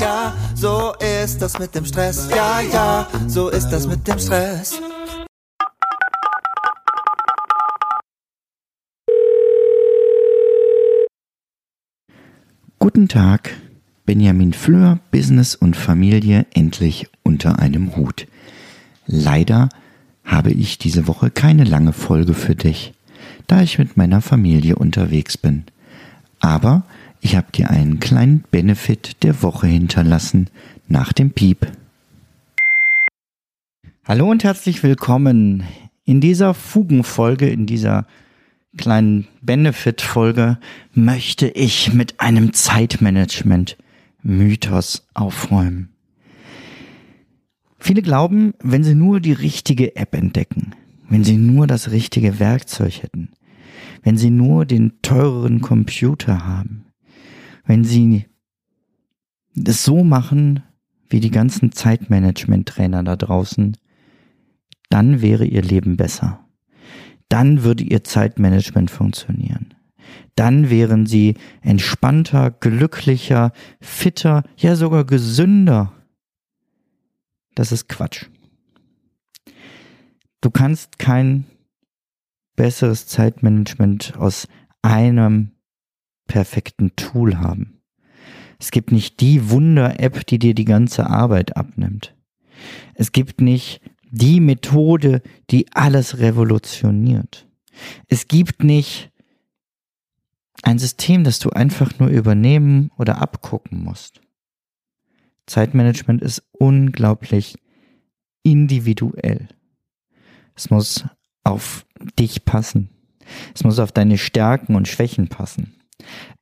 ja, so ist das mit dem Stress. Ja, ja, so ist das mit dem Stress. Guten Tag, Benjamin Fleur, Business und Familie endlich unter einem Hut. Leider habe ich diese Woche keine lange Folge für dich, da ich mit meiner Familie unterwegs bin. Aber ich habe dir einen kleinen Benefit der Woche hinterlassen nach dem Piep. Hallo und herzlich willkommen in dieser Fugenfolge, in dieser kleinen Benefit-Folge möchte ich mit einem Zeitmanagement-Mythos aufräumen. Viele glauben, wenn sie nur die richtige App entdecken, wenn sie nur das richtige Werkzeug hätten, wenn sie nur den teureren Computer haben, wenn sie das so machen wie die ganzen Zeitmanagement-Trainer da draußen, dann wäre ihr Leben besser dann würde ihr Zeitmanagement funktionieren. Dann wären sie entspannter, glücklicher, fitter, ja sogar gesünder. Das ist Quatsch. Du kannst kein besseres Zeitmanagement aus einem perfekten Tool haben. Es gibt nicht die Wunder-App, die dir die ganze Arbeit abnimmt. Es gibt nicht die Methode, die alles revolutioniert. Es gibt nicht ein System, das du einfach nur übernehmen oder abgucken musst. Zeitmanagement ist unglaublich individuell. Es muss auf dich passen. Es muss auf deine Stärken und Schwächen passen.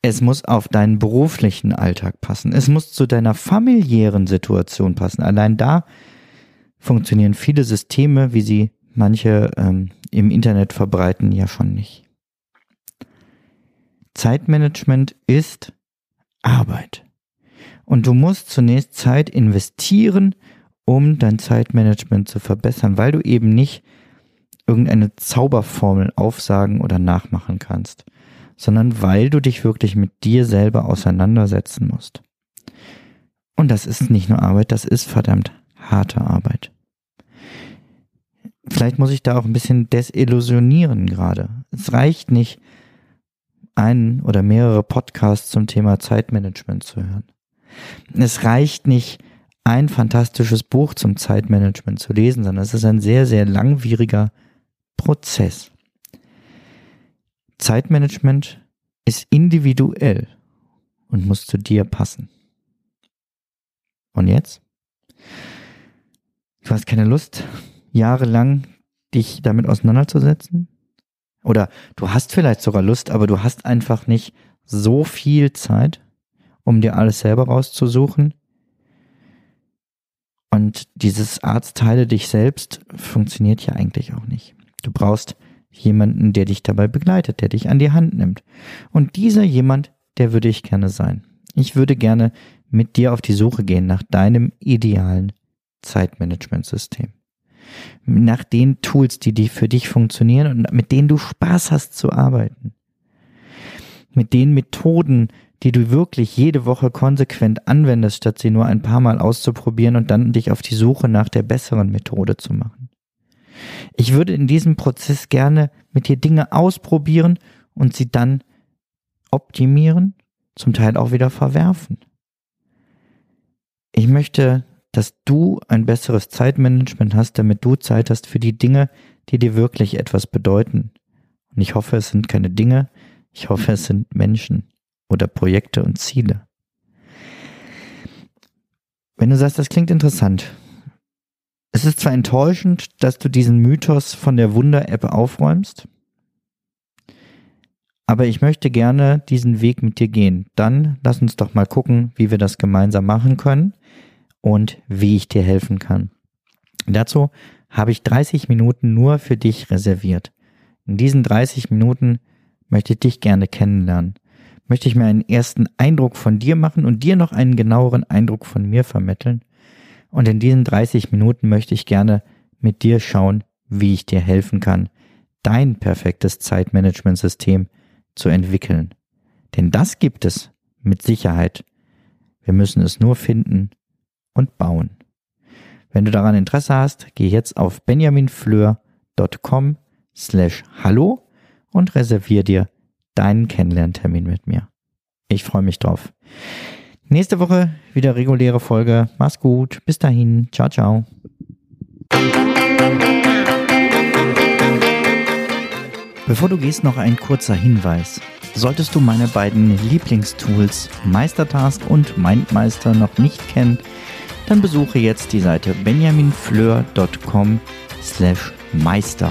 Es muss auf deinen beruflichen Alltag passen. Es muss zu deiner familiären Situation passen. Allein da funktionieren viele Systeme, wie sie manche ähm, im Internet verbreiten, ja schon nicht. Zeitmanagement ist Arbeit. Und du musst zunächst Zeit investieren, um dein Zeitmanagement zu verbessern, weil du eben nicht irgendeine Zauberformel aufsagen oder nachmachen kannst, sondern weil du dich wirklich mit dir selber auseinandersetzen musst. Und das ist nicht nur Arbeit, das ist verdammt harte Arbeit. Vielleicht muss ich da auch ein bisschen desillusionieren gerade. Es reicht nicht, einen oder mehrere Podcasts zum Thema Zeitmanagement zu hören. Es reicht nicht, ein fantastisches Buch zum Zeitmanagement zu lesen, sondern es ist ein sehr, sehr langwieriger Prozess. Zeitmanagement ist individuell und muss zu dir passen. Und jetzt? Du hast keine Lust, jahrelang dich damit auseinanderzusetzen? Oder du hast vielleicht sogar Lust, aber du hast einfach nicht so viel Zeit, um dir alles selber rauszusuchen. Und dieses Arztteile dich selbst funktioniert ja eigentlich auch nicht. Du brauchst jemanden, der dich dabei begleitet, der dich an die Hand nimmt. Und dieser jemand, der würde ich gerne sein. Ich würde gerne mit dir auf die Suche gehen nach deinem idealen Zeitmanagementsystem nach den Tools, die, für dich funktionieren und mit denen du Spaß hast zu arbeiten. Mit den Methoden, die du wirklich jede Woche konsequent anwendest, statt sie nur ein paar Mal auszuprobieren und dann dich auf die Suche nach der besseren Methode zu machen. Ich würde in diesem Prozess gerne mit dir Dinge ausprobieren und sie dann optimieren, zum Teil auch wieder verwerfen. Ich möchte dass du ein besseres Zeitmanagement hast, damit du Zeit hast für die Dinge, die dir wirklich etwas bedeuten. Und ich hoffe, es sind keine Dinge, ich hoffe, es sind Menschen oder Projekte und Ziele. Wenn du sagst, das klingt interessant, es ist zwar enttäuschend, dass du diesen Mythos von der Wunder-App aufräumst, aber ich möchte gerne diesen Weg mit dir gehen. Dann lass uns doch mal gucken, wie wir das gemeinsam machen können und wie ich dir helfen kann. Dazu habe ich 30 Minuten nur für dich reserviert. In diesen 30 Minuten möchte ich dich gerne kennenlernen. Möchte ich mir einen ersten Eindruck von dir machen und dir noch einen genaueren Eindruck von mir vermitteln. Und in diesen 30 Minuten möchte ich gerne mit dir schauen, wie ich dir helfen kann, dein perfektes Zeitmanagementsystem zu entwickeln. Denn das gibt es mit Sicherheit Wir müssen es nur finden und bauen. Wenn du daran Interesse hast, geh jetzt auf benjaminfleur.com slash hallo und reservier dir deinen Kennenlerntermin mit mir. Ich freue mich drauf. Nächste Woche wieder reguläre Folge. Mach's gut. Bis dahin. Ciao, ciao. Bevor du gehst, noch ein kurzer Hinweis. Solltest du meine beiden Lieblingstools Meistertask und Mindmeister noch nicht kennen, dann besuche jetzt die Seite benjaminfleur.com slash meister.